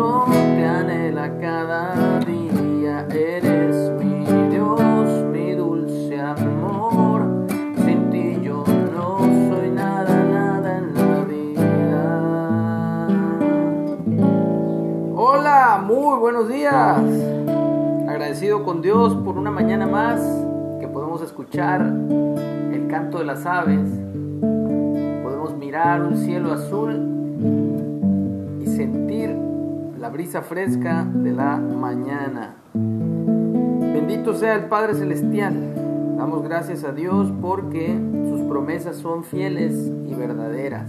rostro te anhela cada día. Eres mi Dios, mi dulce amor. Sin ti yo no soy nada, nada en la vida. Hola, muy buenos días. Agradecido con Dios por una mañana más que podemos escuchar el canto de las aves. Podemos mirar un cielo azul brisa fresca de la mañana. Bendito sea el Padre Celestial. Damos gracias a Dios porque sus promesas son fieles y verdaderas.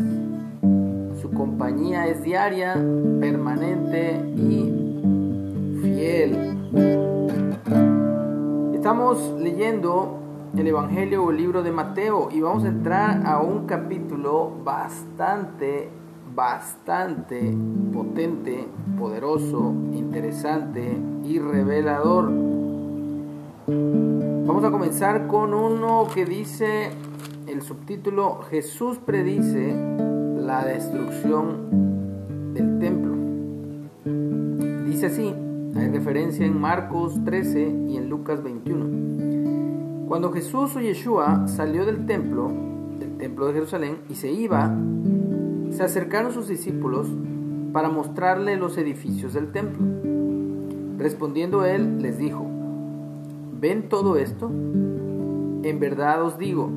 Su compañía es diaria, permanente y fiel. Estamos leyendo el Evangelio o el libro de Mateo y vamos a entrar a un capítulo bastante, bastante potente, poderoso, interesante y revelador. Vamos a comenzar con uno que dice el subtítulo Jesús predice la destrucción del templo. Dice así, hay referencia en Marcos 13 y en Lucas 21. Cuando Jesús o Yeshua salió del templo, del templo de Jerusalén, y se iba, se acercaron sus discípulos para mostrarle los edificios del templo. Respondiendo él, les dijo, ¿ven todo esto? En verdad os digo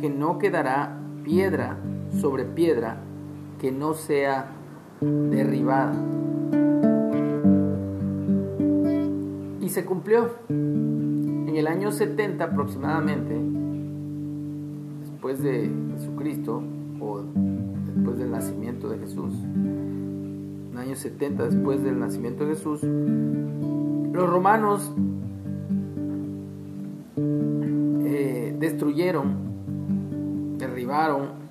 que no quedará piedra sobre piedra que no sea derribada. Y se cumplió. En el año 70 aproximadamente, después de Jesucristo, o después del nacimiento de Jesús, en el año 70 después del nacimiento de Jesús, los romanos eh, destruyeron, derribaron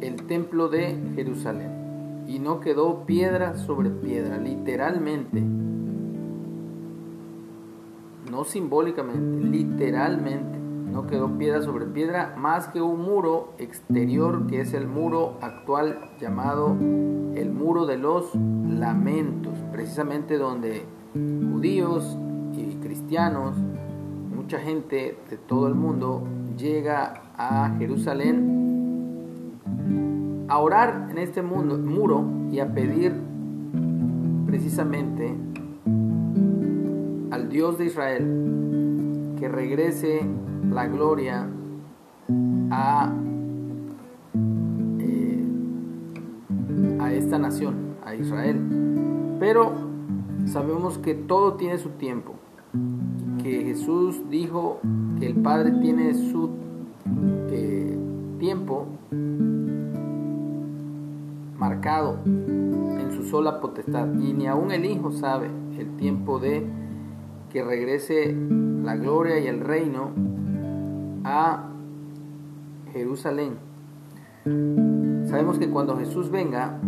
el templo de Jerusalén y no quedó piedra sobre piedra, literalmente no simbólicamente, literalmente. No quedó piedra sobre piedra más que un muro exterior que es el muro actual llamado el muro de los lamentos, precisamente donde judíos y cristianos, mucha gente de todo el mundo llega a Jerusalén a orar en este muro y a pedir precisamente al Dios de Israel que regrese la gloria a, eh, a esta nación, a Israel. Pero sabemos que todo tiene su tiempo, que Jesús dijo que el Padre tiene su eh, tiempo marcado en su sola potestad y ni aun el Hijo sabe el tiempo de que regrese la gloria y el reino a Jerusalén. Sabemos que cuando Jesús venga,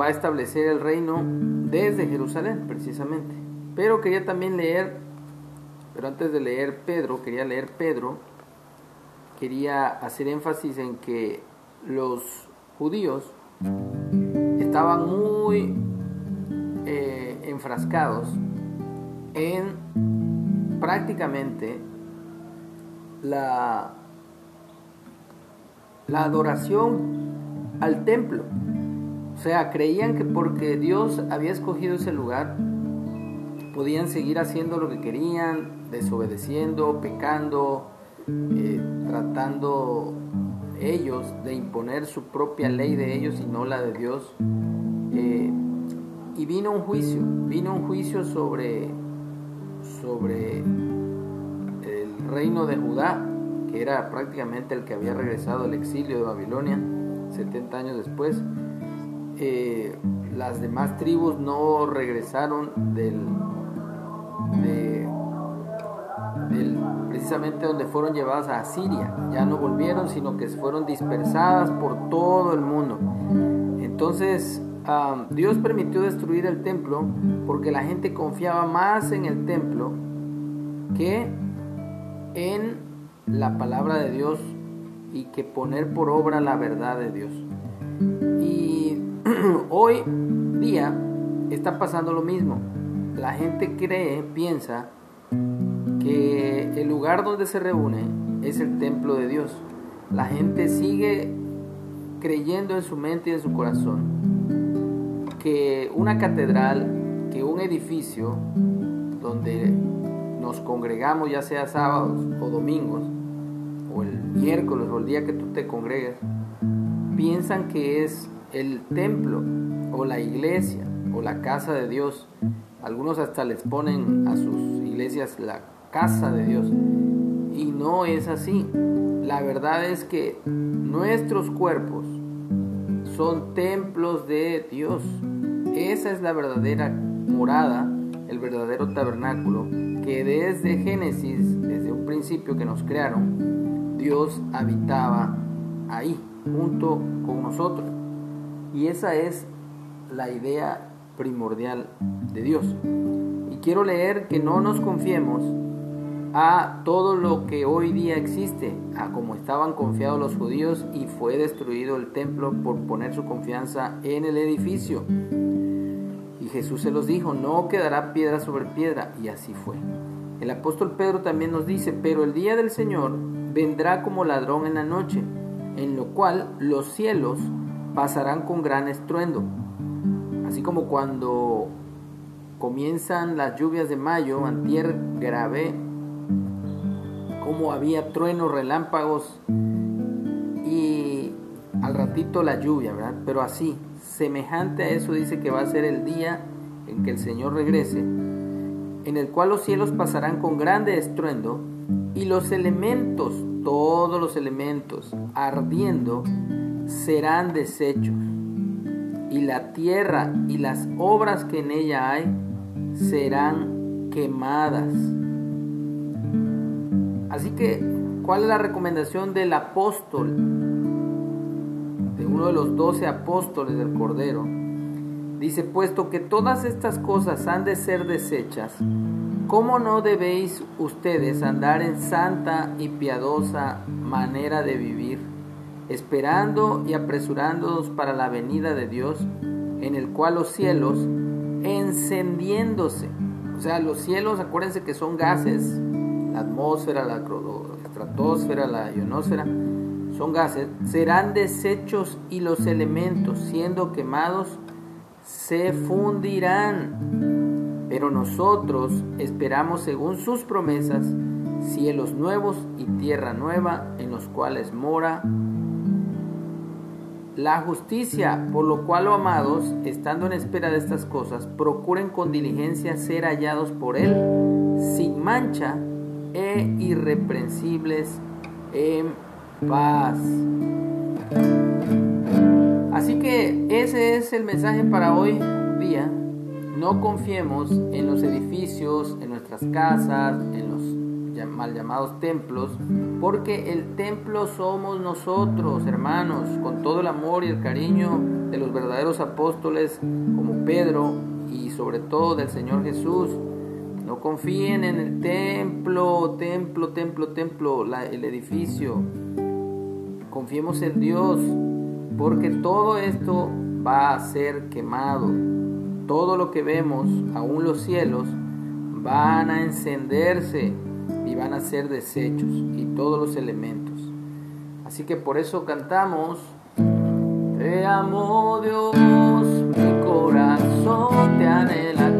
va a establecer el reino desde Jerusalén, precisamente. Pero quería también leer, pero antes de leer Pedro, quería leer Pedro, quería hacer énfasis en que los judíos estaban muy eh, enfrascados en prácticamente la, la adoración al templo. O sea, creían que porque Dios había escogido ese lugar, podían seguir haciendo lo que querían, desobedeciendo, pecando, eh, tratando ellos de imponer su propia ley de ellos y no la de Dios. Eh, y vino un juicio, vino un juicio sobre sobre reino de Judá, que era prácticamente el que había regresado del exilio de Babilonia 70 años después. Eh, las demás tribus no regresaron del, del, precisamente donde fueron llevadas a Siria, ya no volvieron, sino que fueron dispersadas por todo el mundo. Entonces, Dios permitió destruir el templo porque la gente confiaba más en el templo que en la palabra de Dios y que poner por obra la verdad de Dios. Y hoy día está pasando lo mismo. La gente cree, piensa que el lugar donde se reúne es el templo de Dios. La gente sigue creyendo en su mente y en su corazón que una catedral, que un edificio donde nos congregamos, ya sea sábados o domingos, o el miércoles o el día que tú te congregues, piensan que es el templo o la iglesia o la casa de Dios. Algunos hasta les ponen a sus iglesias la casa de Dios. Y no es así. La verdad es que nuestros cuerpos son templos de Dios. Esa es la verdadera morada, el verdadero tabernáculo, que desde Génesis, desde un principio que nos crearon, Dios habitaba ahí, junto con nosotros. Y esa es la idea primordial de Dios. Y quiero leer que no nos confiemos a todo lo que hoy día existe, a como estaban confiados los judíos y fue destruido el templo por poner su confianza en el edificio. Jesús se los dijo, no quedará piedra sobre piedra, y así fue. El apóstol Pedro también nos dice, pero el día del Señor vendrá como ladrón en la noche, en lo cual los cielos pasarán con gran estruendo. Así como cuando comienzan las lluvias de mayo, antier grabé como había truenos, relámpagos y al ratito la lluvia, ¿verdad? Pero así, semejante a eso dice que va a ser el día en que el Señor regrese, en el cual los cielos pasarán con grande estruendo y los elementos, todos los elementos, ardiendo, serán deshechos. Y la tierra y las obras que en ella hay serán quemadas. Así que, ¿cuál es la recomendación del apóstol? Uno de los doce apóstoles del Cordero. Dice, puesto que todas estas cosas han de ser desechas, ¿cómo no debéis ustedes andar en santa y piadosa manera de vivir, esperando y apresurándonos para la venida de Dios, en el cual los cielos, encendiéndose, o sea, los cielos, acuérdense que son gases, la atmósfera, la estratosfera, la ionosfera, son gases, serán desechos y los elementos, siendo quemados, se fundirán. Pero nosotros esperamos, según sus promesas, cielos nuevos y tierra nueva en los cuales mora la justicia, por lo cual, oh amados, estando en espera de estas cosas, procuren con diligencia ser hallados por Él, sin mancha e irreprensibles en paz. Así que ese es el mensaje para hoy día. No confiemos en los edificios, en nuestras casas, en los mal llamados templos, porque el templo somos nosotros, hermanos, con todo el amor y el cariño de los verdaderos apóstoles como Pedro y sobre todo del Señor Jesús. No confíen en el templo, templo, templo, templo, el edificio. Confiemos en Dios, porque todo esto va a ser quemado. Todo lo que vemos, aún los cielos, van a encenderse y van a ser desechos y todos los elementos. Así que por eso cantamos, Te amo Dios, mi corazón te anhela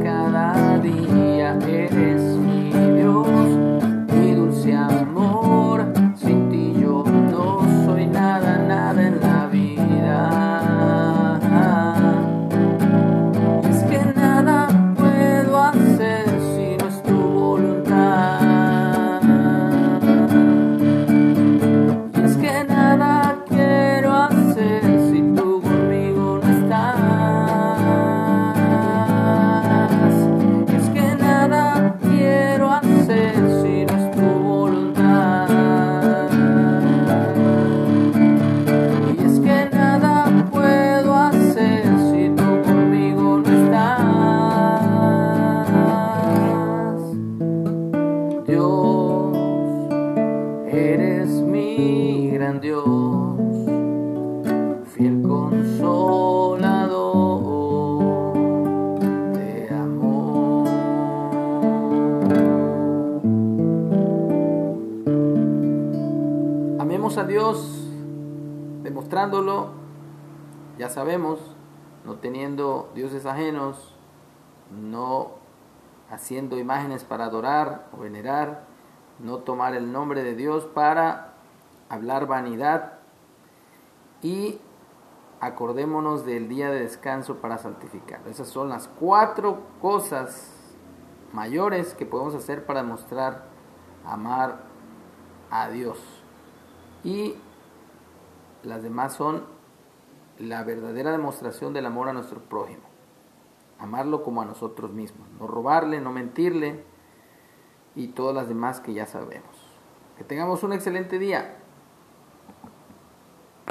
demostrándolo, ya sabemos, no teniendo dioses ajenos, no haciendo imágenes para adorar o venerar, no tomar el nombre de Dios para hablar vanidad y acordémonos del día de descanso para santificar. Esas son las cuatro cosas mayores que podemos hacer para demostrar amar a Dios. Y las demás son la verdadera demostración del amor a nuestro prójimo. Amarlo como a nosotros mismos. No robarle, no mentirle y todas las demás que ya sabemos. Que tengamos un excelente día.